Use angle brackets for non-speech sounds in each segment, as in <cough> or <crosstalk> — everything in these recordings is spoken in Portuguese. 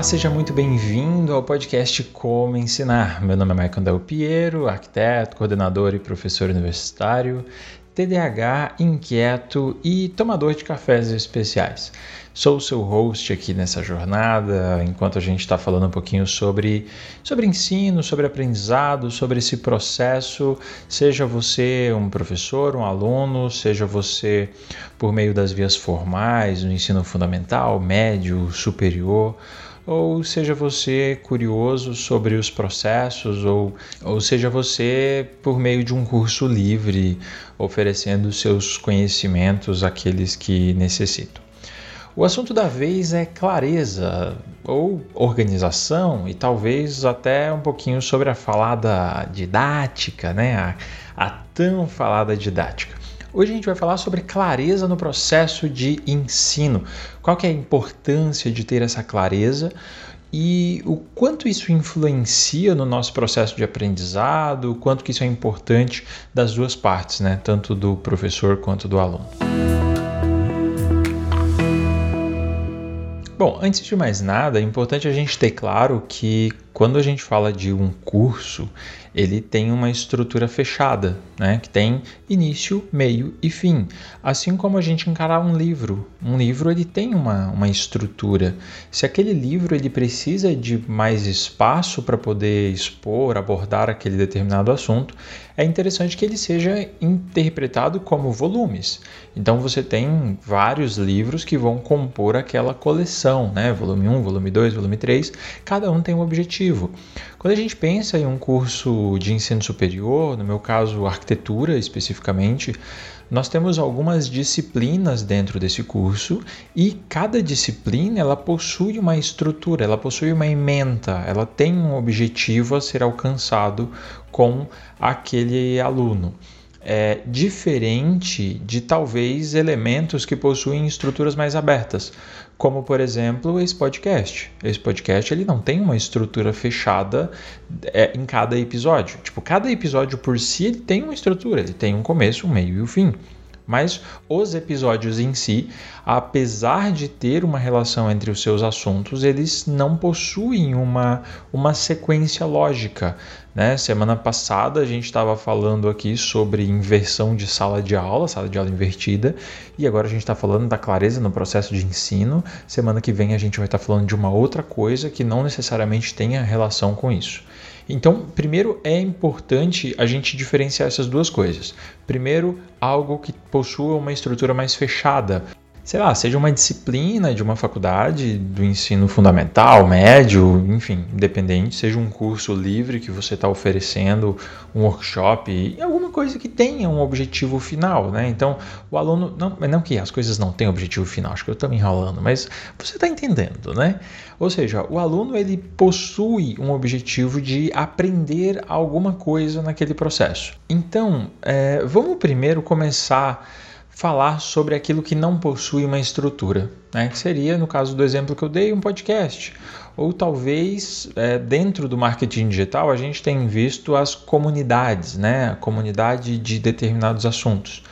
Olá, seja muito bem-vindo ao podcast Como Ensinar. Meu nome é Michael Del Piero, arquiteto, coordenador e professor universitário, TDAH, inquieto e tomador de cafés especiais. Sou o seu host aqui nessa jornada, enquanto a gente está falando um pouquinho sobre, sobre ensino, sobre aprendizado, sobre esse processo, seja você um professor, um aluno, seja você por meio das vias formais, no ensino fundamental, médio, superior ou seja você curioso sobre os processos, ou, ou seja você por meio de um curso livre oferecendo seus conhecimentos àqueles que necessitam. O assunto da vez é clareza ou organização e talvez até um pouquinho sobre a falada didática, né? a, a tão falada didática. Hoje a gente vai falar sobre clareza no processo de ensino. Qual que é a importância de ter essa clareza e o quanto isso influencia no nosso processo de aprendizado, o quanto que isso é importante das duas partes, né? tanto do professor quanto do aluno. Bom, antes de mais nada, é importante a gente ter claro que quando a gente fala de um curso, ele tem uma estrutura fechada, né? que tem início, meio e fim. Assim como a gente encarar um livro. Um livro ele tem uma, uma estrutura. Se aquele livro ele precisa de mais espaço para poder expor, abordar aquele determinado assunto, é interessante que ele seja interpretado como volumes. Então você tem vários livros que vão compor aquela coleção, né? volume 1, volume 2, volume 3, cada um tem um objetivo. Quando a gente pensa em um curso de ensino superior, no meu caso arquitetura especificamente, nós temos algumas disciplinas dentro desse curso e cada disciplina ela possui uma estrutura, ela possui uma ementa, ela tem um objetivo a ser alcançado com aquele aluno. É, diferente de talvez elementos que possuem estruturas mais abertas, como por exemplo esse podcast. Esse podcast ele não tem uma estrutura fechada é, em cada episódio. Tipo, cada episódio por si ele tem uma estrutura, ele tem um começo, um meio e um fim. Mas os episódios em si, apesar de ter uma relação entre os seus assuntos, eles não possuem uma, uma sequência lógica. Né? Semana passada a gente estava falando aqui sobre inversão de sala de aula, sala de aula invertida, e agora a gente está falando da clareza no processo de ensino. Semana que vem a gente vai estar tá falando de uma outra coisa que não necessariamente tenha relação com isso. Então, primeiro é importante a gente diferenciar essas duas coisas. Primeiro, algo que possua uma estrutura mais fechada, sei lá, seja uma disciplina de uma faculdade do ensino fundamental, médio, enfim, independente, seja um curso livre que você está oferecendo, um workshop, alguma coisa que tenha um objetivo final, né? Então, o aluno, não, não que as coisas não tenham objetivo final, acho que eu estou me enrolando, mas você está entendendo, né? Ou seja, o aluno ele possui um objetivo de aprender alguma coisa naquele processo. Então, é, vamos primeiro começar falar sobre aquilo que não possui uma estrutura, né? que seria, no caso do exemplo que eu dei, um podcast. Ou talvez é, dentro do marketing digital a gente tem visto as comunidades, né? a comunidade de determinados assuntos.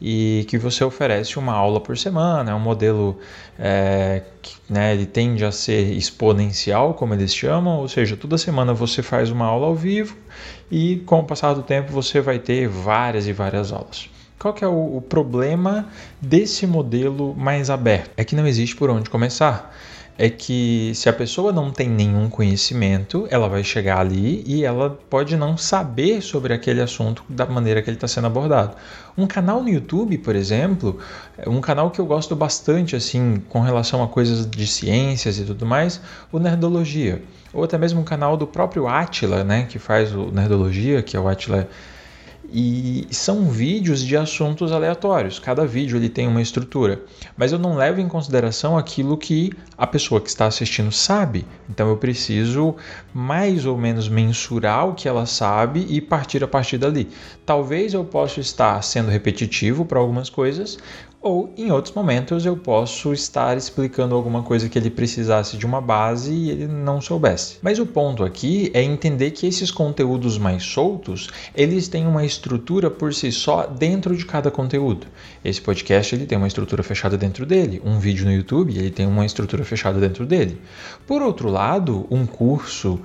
E que você oferece uma aula por semana, é um modelo é, que né, ele tende a ser exponencial, como eles chamam, ou seja, toda semana você faz uma aula ao vivo e com o passar do tempo você vai ter várias e várias aulas. Qual que é o, o problema desse modelo mais aberto? É que não existe por onde começar é que se a pessoa não tem nenhum conhecimento, ela vai chegar ali e ela pode não saber sobre aquele assunto da maneira que ele está sendo abordado. Um canal no YouTube, por exemplo, é um canal que eu gosto bastante, assim, com relação a coisas de ciências e tudo mais, o Nerdologia. Ou até mesmo um canal do próprio Atila, né, que faz o Nerdologia, que é o Atila e são vídeos de assuntos aleatórios. Cada vídeo ele tem uma estrutura, mas eu não levo em consideração aquilo que a pessoa que está assistindo sabe. Então eu preciso mais ou menos mensurar o que ela sabe e partir a partir dali. Talvez eu possa estar sendo repetitivo para algumas coisas, ou em outros momentos eu posso estar explicando alguma coisa que ele precisasse de uma base e ele não soubesse. Mas o ponto aqui é entender que esses conteúdos mais soltos, eles têm uma estrutura por si só dentro de cada conteúdo. Esse podcast ele tem uma estrutura fechada dentro dele, um vídeo no YouTube ele tem uma estrutura fechada dentro dele. Por outro lado, um curso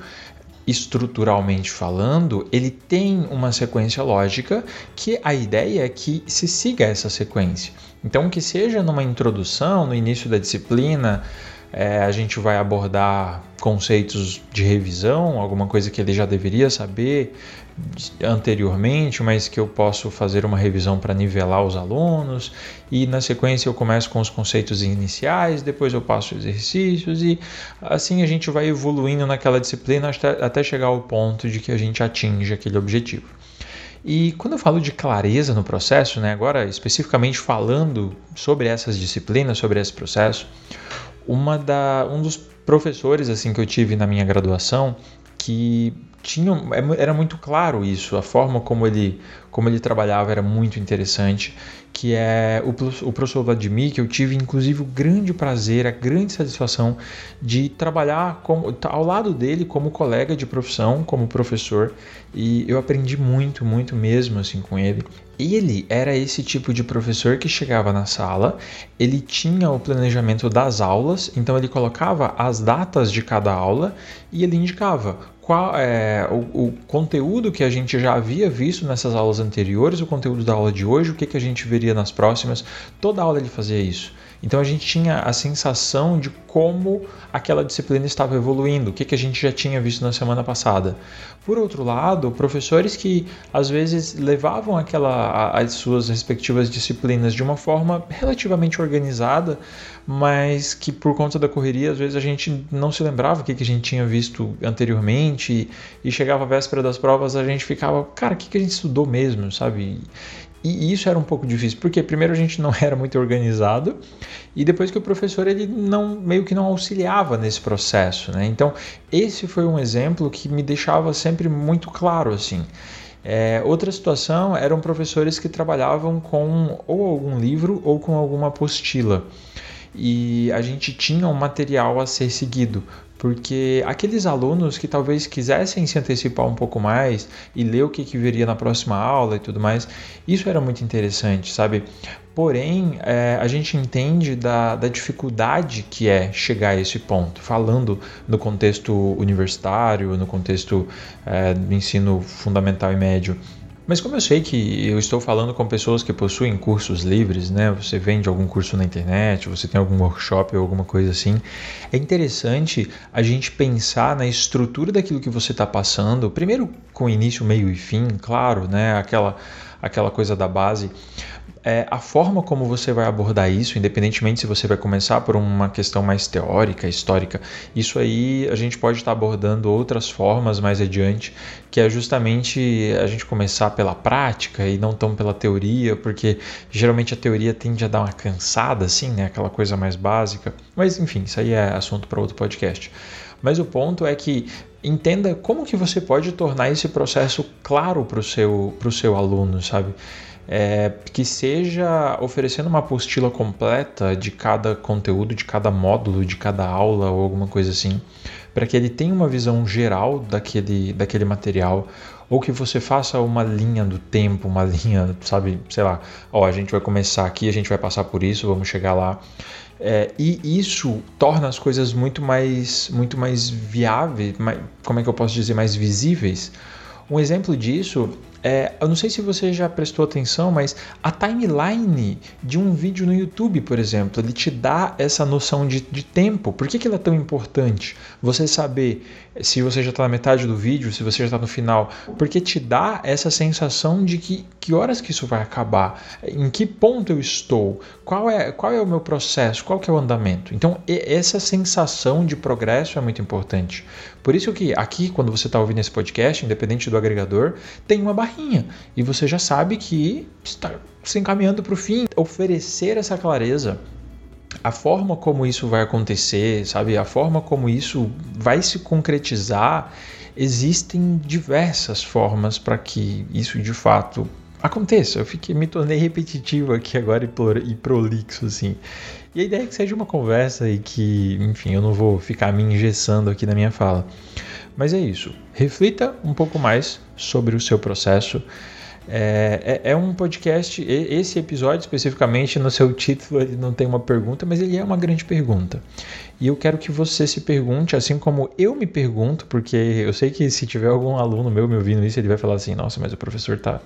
estruturalmente falando, ele tem uma sequência lógica que a ideia é que se siga essa sequência. Então, que seja numa introdução, no início da disciplina, é, a gente vai abordar conceitos de revisão, alguma coisa que ele já deveria saber anteriormente, mas que eu posso fazer uma revisão para nivelar os alunos. E na sequência eu começo com os conceitos iniciais, depois eu passo exercícios e assim a gente vai evoluindo naquela disciplina até, chegar ao ponto de que a gente atinge aquele objetivo. E quando eu falo de clareza no processo, né, agora especificamente falando sobre essas disciplinas, sobre esse processo, uma da, um dos professores assim que eu tive na minha graduação que tinha, é era muito claro isso, a forma como ele, como ele trabalhava era muito interessante, que é o, o professor Vladimir, que eu tive inclusive o grande prazer, a grande satisfação de trabalhar como, ao lado dele como colega de profissão, como professor, e eu aprendi muito, muito mesmo assim com ele. Ele era esse tipo de professor que chegava na sala, ele tinha o planejamento das aulas, então ele colocava as datas de cada aula e ele indicava qual é o, o, conteúdo que a gente já havia visto nessas aulas anteriores, o conteúdo da aula de hoje, o que, que a gente veria nas próximas. Toda aula ele fazia isso. Então a gente tinha a sensação de como aquela disciplina estava evoluindo, o que, que a gente já tinha visto na semana passada. Por outro lado, professores que às vezes levavam aquela, as suas respectivas disciplinas de uma forma relativamente organizada, mas que por conta da correria, às vezes a gente não se lembrava o que, que a gente tinha visto anteriormente e, chegava a véspera das provas, a gente ficava, cara, o que, que a gente estudou mesmo, sabe? E isso era um pouco difícil, porque primeiro a gente não <laughs> era muito organizado e depois que o professor ele não meio que não auxiliava nesse processo, né? Então, esse foi um exemplo que me deixava sempre muito claro assim. É, outra situação eram professores que trabalhavam com ou algum livro ou com alguma apostila e a gente tinha um material a ser seguido porque aqueles alunos que talvez quisessem se antecipar um pouco mais e ler o que, que viria na próxima aula e tudo mais, isso era muito interessante, sabe? Porém, é, a gente entende da, da dificuldade que é chegar a esse ponto, falando no contexto universitário, no contexto é, do ensino fundamental e médio. Mas como eu sei que eu estou falando com pessoas que possuem cursos livres, né? Você vende algum curso na internet, você tem algum workshop ou alguma coisa assim, é interessante a gente pensar na estrutura daquilo que você está passando, primeiro com início, meio e fim, claro, né? Aquela, aquela coisa da base, é, a forma como você vai abordar isso, independentemente se você vai começar por uma questão mais teórica, histórica, isso aí a gente pode estar abordando outras formas mais adiante, que é justamente a gente começar pela prática e não tão pela teoria, porque geralmente a teoria tende a dar uma cansada, assim, né? Aquela coisa mais básica. Mas enfim, isso aí é assunto para outro podcast. Mas o ponto é que entenda como que você pode tornar esse processo claro para o seu, seu aluno, sabe? é, que seja oferecendo uma apostila completa de cada conteúdo, de cada módulo, de cada aula ou alguma coisa assim, para que ele tenha uma visão geral daquele, daquele material, ou que você faça uma linha do tempo, uma linha, sabe, sei lá, ó, a gente vai começar aqui, a gente vai passar por isso, vamos chegar lá. É, e isso torna as coisas muito mais, muito mais viáveis, mais, como é que eu posso dizer, mais visíveis. Um exemplo disso é, eu não sei se você já prestou atenção, mas a timeline de um vídeo no YouTube, por exemplo, ele te dá essa noção de, de tempo. Por que, que ela é tão importante? Você saber se você já está na metade do vídeo, se você já está no final, porque te dá essa sensação de que, que horas que isso vai acabar, em que ponto eu estou, qual é, qual é o meu processo, qual que é o andamento. Então, essa sensação de progresso é muito importante. Por isso que aqui, quando você está ouvindo esse podcast, independente do agregador, tem uma barreira e você já sabe que está se encaminhando para o fim. Oferecer essa clareza, a forma como isso vai acontecer, sabe, a forma como isso vai se concretizar, existem diversas formas para que isso de fato aconteça. Eu fiquei, me tornei repetitivo aqui agora e prolixo, assim. E a ideia é que seja uma conversa e que, enfim, eu não vou ficar me engessando aqui na minha fala. Mas é isso. Reflita um pouco mais sobre o seu processo. É, é, é, um podcast, esse episódio especificamente, no seu <laughs> título, ele não tem uma pergunta, mas ele é uma grande pergunta. E eu quero que você se pergunte, assim como eu me pergunto, porque eu sei que se tiver algum aluno meu me ouvindo isso, ele vai falar assim: nossa, mas o professor tá,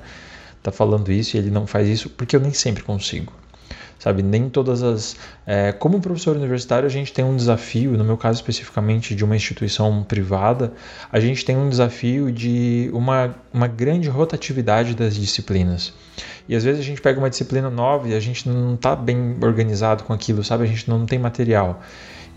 tá falando isso e ele não faz isso, porque eu nem sempre consigo sabe? Nem todas as. É, como professor universitário, a gente tem um desafio, no meu caso especificamente de uma instituição privada, a gente tem um desafio de uma, uma grande rotatividade das disciplinas. E às vezes a gente pega uma disciplina nova e a gente não está bem organizado com aquilo, sabe? A gente não tem material.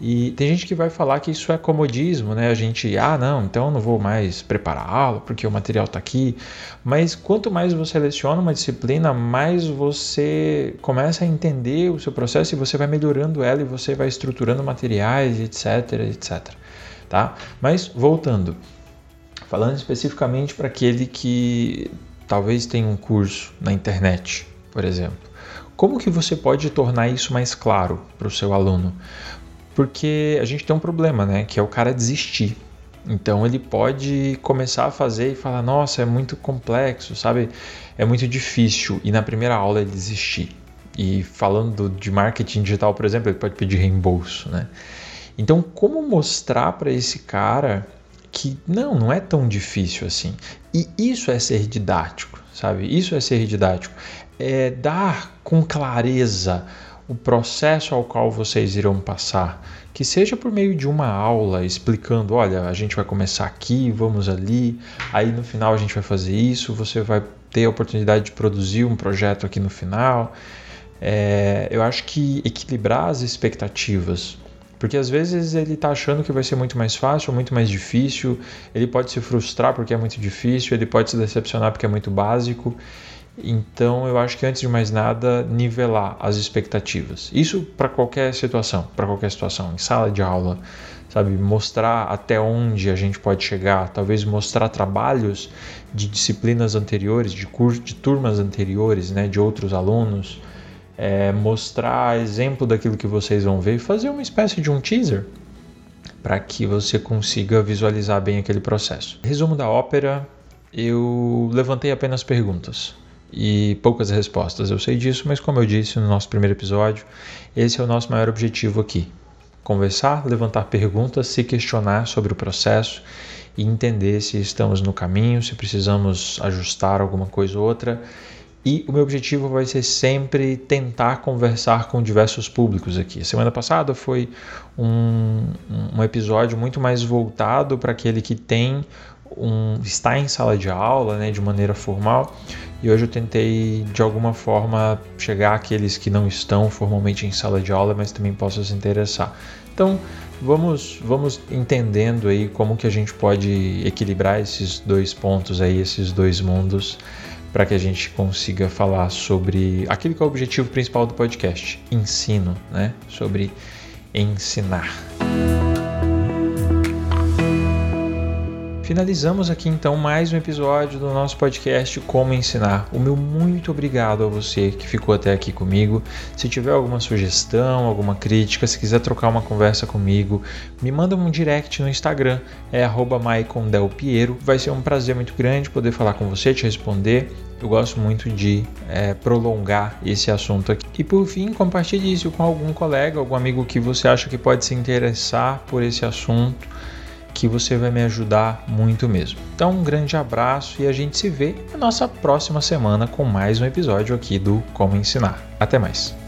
E tem gente que vai falar que isso é comodismo, né? A gente, ah, não, então não vou mais preparar aula porque o material está aqui. Mas quanto mais você leciona uma disciplina, mais você começa a entender o seu processo e você vai melhorando ela e você vai estruturando materiais, etc, etc. Tá? Mas voltando, falando especificamente para aquele que talvez tenha um curso na internet, por exemplo. Como que você pode tornar isso mais claro para o seu aluno? Porque a gente tem um problema, né? Que é o cara desistir. Então ele pode começar a fazer e falar: nossa, é muito complexo, sabe? É muito difícil. E na primeira aula ele desistir. E falando de marketing digital, por exemplo, ele pode pedir reembolso, né? Então, como mostrar para esse cara que não, não é tão difícil assim? E isso é ser didático, sabe? Isso é ser didático. É dar com clareza o processo ao qual vocês irão passar, que seja por meio de uma aula explicando, olha, a gente vai começar aqui, vamos ali, aí no final a gente vai fazer isso, você vai ter a oportunidade de produzir um projeto aqui no final. É, eu acho que equilibrar as expectativas, porque às vezes ele está achando que vai ser muito mais fácil, muito mais difícil, ele pode se frustrar porque é muito difícil, ele pode se decepcionar porque é muito básico. Então, eu acho que antes de mais nada, nivelar as expectativas. Isso para qualquer situação, para qualquer situação, em sala de aula, sabe, mostrar até onde a gente pode chegar, talvez mostrar trabalhos de disciplinas anteriores, de curso, de turmas anteriores, né, de outros alunos, é, mostrar exemplo daquilo que vocês vão ver, fazer uma espécie de um teaser para que você consiga visualizar bem aquele processo. Resumo da ópera, eu levantei apenas perguntas e poucas respostas. Eu sei disso, mas como eu disse no nosso primeiro episódio, esse é o nosso maior objetivo aqui: conversar, levantar perguntas, se questionar sobre o processo e entender se estamos no caminho, se precisamos ajustar alguma coisa ou outra. E o meu objetivo vai ser sempre tentar conversar com diversos públicos aqui. semana passada foi um, um episódio muito mais voltado para aquele que tem um, está em sala de aula, né, de maneira formal, e hoje eu tentei de alguma forma chegar àqueles que não estão formalmente em sala de aula, mas também possam se interessar. Então, vamos vamos entendendo aí como que a gente pode equilibrar esses dois pontos aí, esses dois mundos, para que a gente consiga falar sobre aquilo que é o objetivo principal do podcast, ensino, né? Sobre ensinar. Finalizamos aqui então mais um episódio do nosso podcast Como Ensinar. O meu muito obrigado a você que ficou até aqui comigo. Se tiver alguma sugestão, alguma crítica, se quiser trocar uma conversa comigo, me manda um direct no Instagram, é @maicondelpiero. Vai ser um prazer muito grande poder falar com você, te responder. Eu gosto muito de é, prolongar esse assunto aqui. E por fim, compartilhe isso com algum colega, algum amigo que você acha que pode se interessar por esse assunto que você vai me ajudar muito mesmo. Então, um grande abraço e a gente se vê na nossa próxima semana com mais um episódio aqui do Como Ensinar. Até mais!